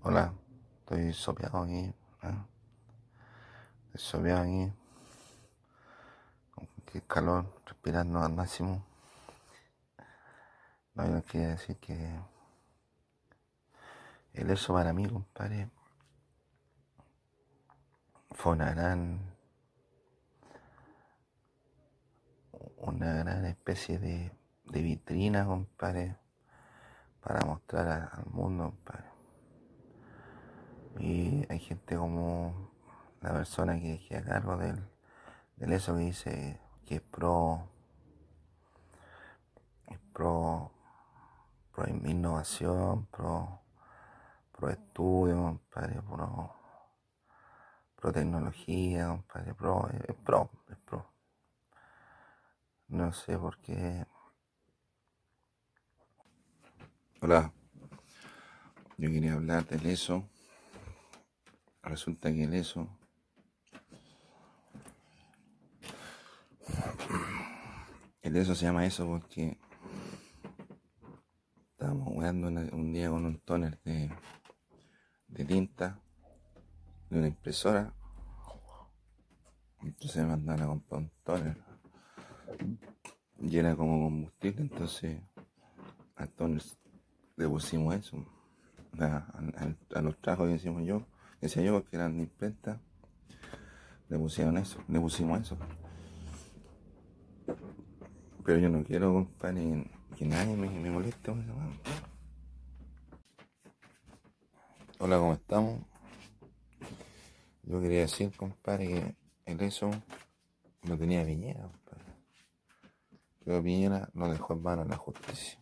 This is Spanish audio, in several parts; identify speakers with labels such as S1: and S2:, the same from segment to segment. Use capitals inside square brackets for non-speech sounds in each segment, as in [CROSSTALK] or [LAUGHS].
S1: Hola, estoy sopeado aquí. ¿eh? Estoy sopeado aquí. Con qué calor, respirando al máximo. No, yo quería decir que el eso para mí, compadre, fue una gran, una gran especie de, vitrina, compadre, para mostrar al mundo, compadre. Y hay gente como la persona que, que a cargo del, del eso que dice que es pro, es pro, pro innovación, pro, pro estudio, compadre, pro, pro tecnología, compadre, pro, es pro, es pro. No sé por qué. Hola, yo quería hablar del eso. Resulta que el eso El eso se llama eso porque estábamos jugando un día con un tóner de, de tinta de una impresora. Entonces me mandaron a comprar un tóner y era como combustible. Entonces al tóner le pusimos eso. A, a los trajos que decimos yo, decía yo que eran de imprenta, le pusieron eso, le pusimos eso. Pero yo no quiero, compadre, que nadie me, moleste con esa. Hola, ¿cómo estamos? Yo quería decir, compadre, que el eso lo tenía Piñera, compadre. Pero Piñera lo dejó en manos de la justicia.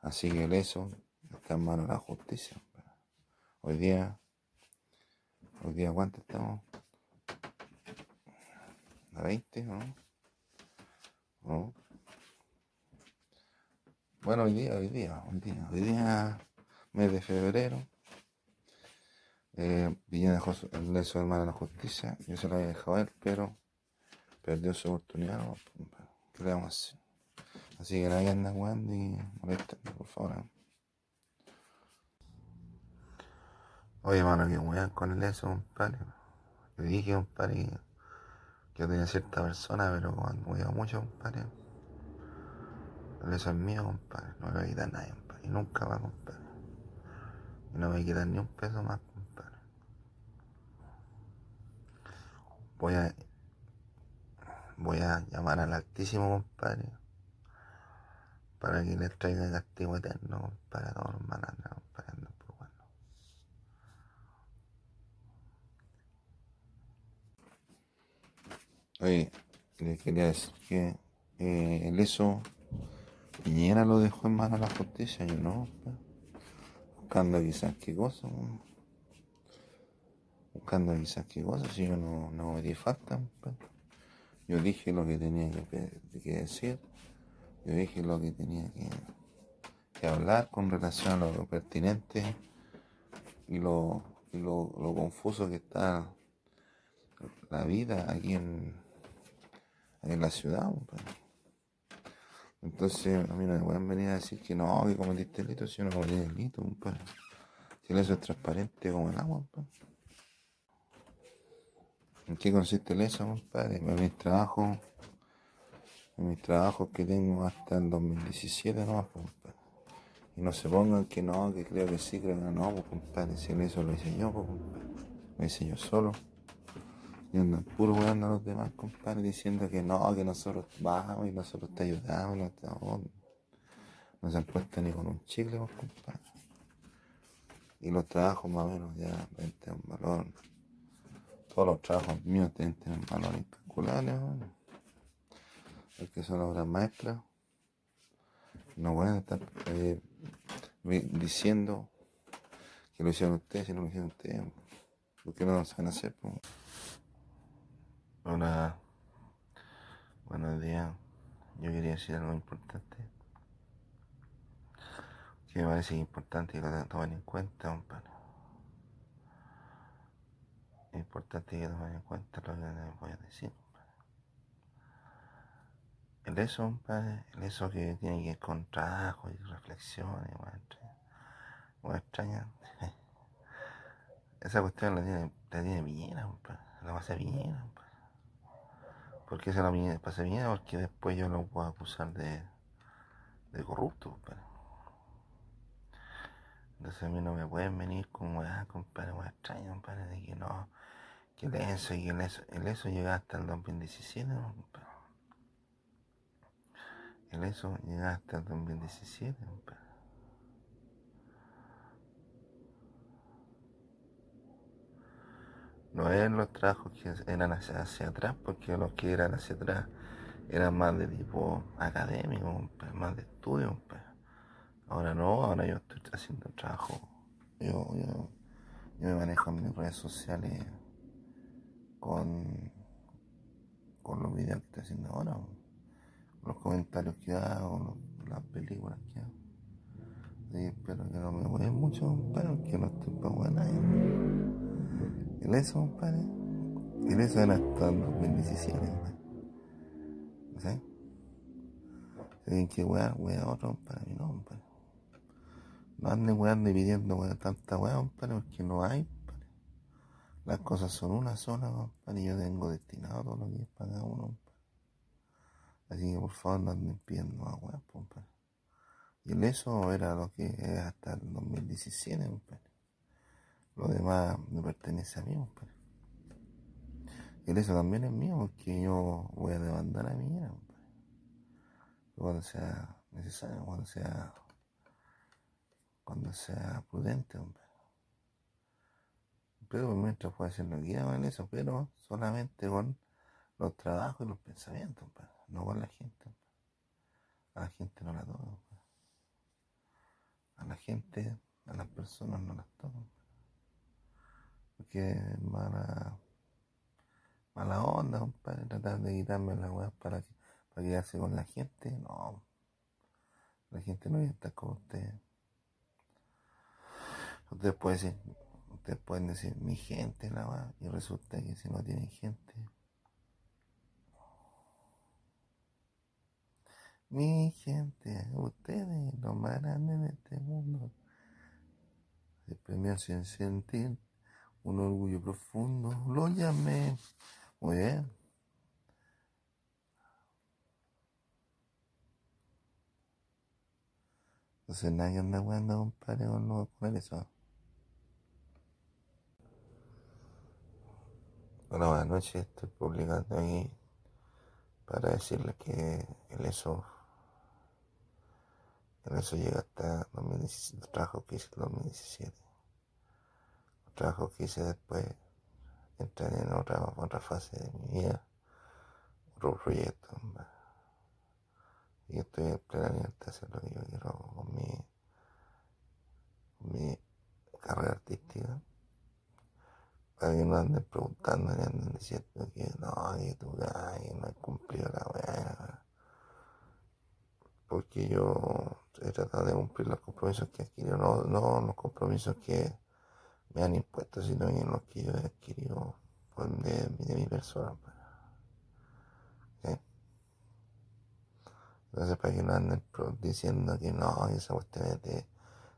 S1: Así que el eso está en manos de la justicia, compadre. Hoy día, hoy día, ¿cuánto estamos? ¿A 20, no? ¿No? Bueno, hoy día, hoy día, hoy día, hoy día, mes de febrero, eh, el de su hermano a la justicia, yo se lo había dejado a él, pero perdió su oportunidad, ¿no? ¿qué le vamos a hacer? Así que nadie anda jugando y molestando, por favor. ¿eh? Oye, mano, que weón con el eso, compadre. Le dije, compadre, que yo tenía cierta persona, pero cuando huevo mucho, compadre, el eso es mío, compadre, no me lo va a nadie, compadre, y nunca va, compadre. Y no me quitar ni un peso más, compadre. Voy a, voy a llamar al Altísimo, compadre, para que les traiga el castigo eterno, compadre, a todos los malandros, compadre, andan por bueno. Oye, les quería decir que eh, el eso Piñera lo dejó en manos de la justicia, yo no, buscando quizás qué cosa, buscando quizás qué cosa, si yo no, no me falta, yo dije lo que tenía que decir, yo dije lo que tenía que, que hablar con relación a lo pertinente y lo, y lo, lo confuso que está la vida aquí en, en la ciudad, compadre. Entonces, a mí no me pueden venir a decir que no, que cometiste delito, si yo no cometí delito, compadre. Si eso es transparente como el agua, compadre. ¿En qué consiste el eso, compadre? En mis trabajos, mis trabajos que tengo hasta el 2017 nomás, pues, compadre. Y no se pongan que no, que creo que sí, creo que no, pues, compadre. Si el eso lo hice yo, pues, compadre. Lo hice yo solo. Y andan puro weando a los demás, compadre, diciendo que no, que nosotros vamos y nosotros te ayudamos. No, te- no, se han puesto ni con un chicle, pues, compadre. Y los trabajos más o menos ya tener un valor. Todos los trabajos míos tener un valor incalculable. Porque son obras maestras. No pueden estar eh, diciendo que lo hicieron ustedes si no lo hicieron ustedes. ¿Por qué no lo saben hacer? Hola, buenos días. Yo quería decir algo importante. Que me parece importante que lo tomen en cuenta, compadre. Es importante que tomen en cuenta lo que les voy a decir, compadre. El eso, compadre, el eso que tiene que ver con trabajo y reflexiones, weón, extraña. [LAUGHS] Esa cuestión la tiene, la tiene Piñera, la pasa Piñera. ¿Por qué se la pasa Piñera? Porque después yo lo puedo acusar de, de corrupto, Entonces a mí no me pueden venir con weá, compadre, weá compadre, de que no, que el ESO y el ESO, el ESO llega hasta el 2017, ¿no, El ESO llega hasta el 2017, compadre. No eran los trabajos que eran hacia, atrás, porque los que eran hacia atrás eran más de tipo académico, más de estudio. Pues. Ahora no, ahora yo estoy haciendo trabajo. Yo, yo, yo me manejo en mis redes sociales con, con los videos que estoy haciendo ahora, los comentarios que hago, las películas que hago. Y espero que no me voy mucho, pero que no estoy para buena. El eso, compadre. El eso era hasta el 2017, compadre. ¿Sí? Tienen que wear, wear otro, mí no, compadre. No anden weando y pidiendo tanta weá, compadre, porque no hay, compadre. Las cosas son una sola, compadre, y yo tengo destinado todo lo que es para cada uno, compadre. Así que por favor no anden pidiendo más weá, compadre. Y el eso era lo que es hasta el 2017, compadre. Lo demás me pertenece a mí, compadre. Y eso también es mío, porque yo voy a demandar a mi hija, compadre. Cuando sea necesario, cuando sea, cuando sea prudente, compadre. Pero mientras pueda hacer lo que con eso, pero solamente con los trabajos y los pensamientos, compadre. No con la gente, compadre. A la gente no la toco, A la gente, a las personas no las porque mala, mala onda, compadre, tratar de quitarme la weá para, para quedarse con la gente, no. La gente no está con usted. Ustedes pueden decir, ustedes pueden decir mi gente la weá, y resulta que si no tienen gente. Mi gente, ustedes, lo más grande de este mundo. Se premio sin sentir un orgullo profundo, lo llamé. Muy bien. Entonces nadie anda jugando, compadre, con, no, con eso. Bueno, buenas noches, estoy publicando aquí para decirles que el ESO, el ESO llega hasta 2017, el trabajo que hice en 2017 trabajo que hice después, entraré en otra, otra fase de mi vida, otro proyecto. Y estoy en plena libertad de hacer lo que yo quiero con mi, mi carrera artística. Para que no anden preguntando ni anden diciendo que no, que tú que no he cumplido la weá. Porque yo he tratado de cumplir los compromisos que adquirido, no, no los compromisos que me han impuesto, sino en lo que yo he adquirido de, de mi persona. Pues. Entonces, para que no anden diciendo que no, esa cuestión es de,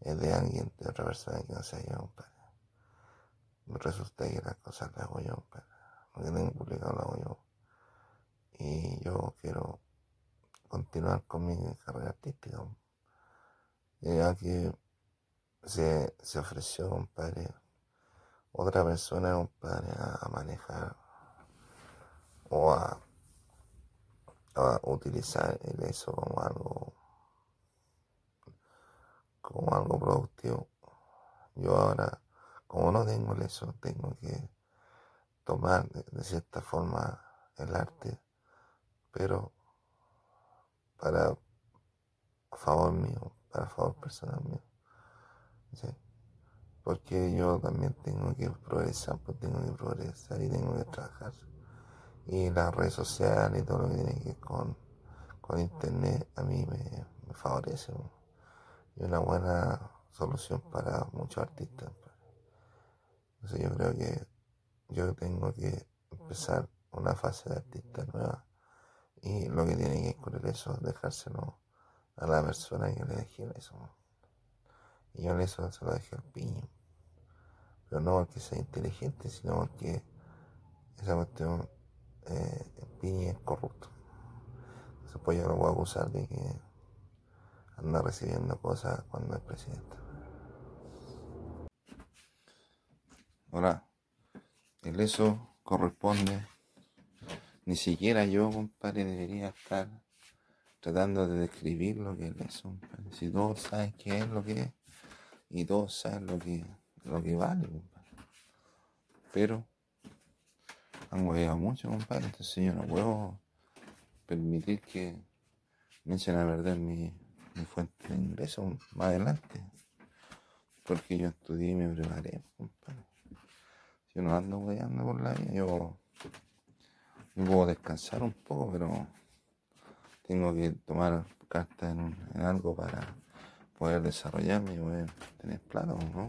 S1: es de alguien, de otra persona que no sea yo, Me Resulta que las cosas las hago yo, Lo que tengo publicado lo hago yo. Y yo quiero continuar con mi carrera artística. Ya que se, se ofreció, compadre, otra persona, compadre, a, manejar o a, a, utilizar el eso como algo como algo productivo. Yo ahora, como no tengo el eso, tengo que tomar de, cierta forma el arte, pero para favor mío, para favor personal mío. Porque yo también tengo que progresar, pues tengo que progresar y tengo que trabajar. Y las redes sociales y todo lo que tiene que ver con, con internet a mí me, favorece. Y una buena solución para muchos artistas. Pues. Entonces yo creo que yo tengo que empezar una fase de artista nueva. Y lo que tiene que ocurrir eso es dejárselo a la persona que le deje eso. Y yo eso se lo dejé al piño. Pero no porque sea inteligente, sino porque esa cuestión eh, Piñi es corrupto. Entonces pues yo lo voy a acusar de que anda recibiendo cosas cuando es presidente. Ahora, el eso corresponde, ni siquiera yo, compadre, debería estar tratando de describir lo que es eso, Si todos saben qué es lo que es, y todos saben lo que, lo que vale, compadre. Pero han hueveado mucho, compadre, entonces yo no puedo permitir que me echen a perder mi, mi fuente de ingreso más adelante. Porque yo estudié y me preparé, compadre. Yo no ando hueveando por la vida, yo, yo puedo descansar un poco, pero tengo que tomar cartas en, en algo para poder desarrollarme y poder tener plata, ¿no?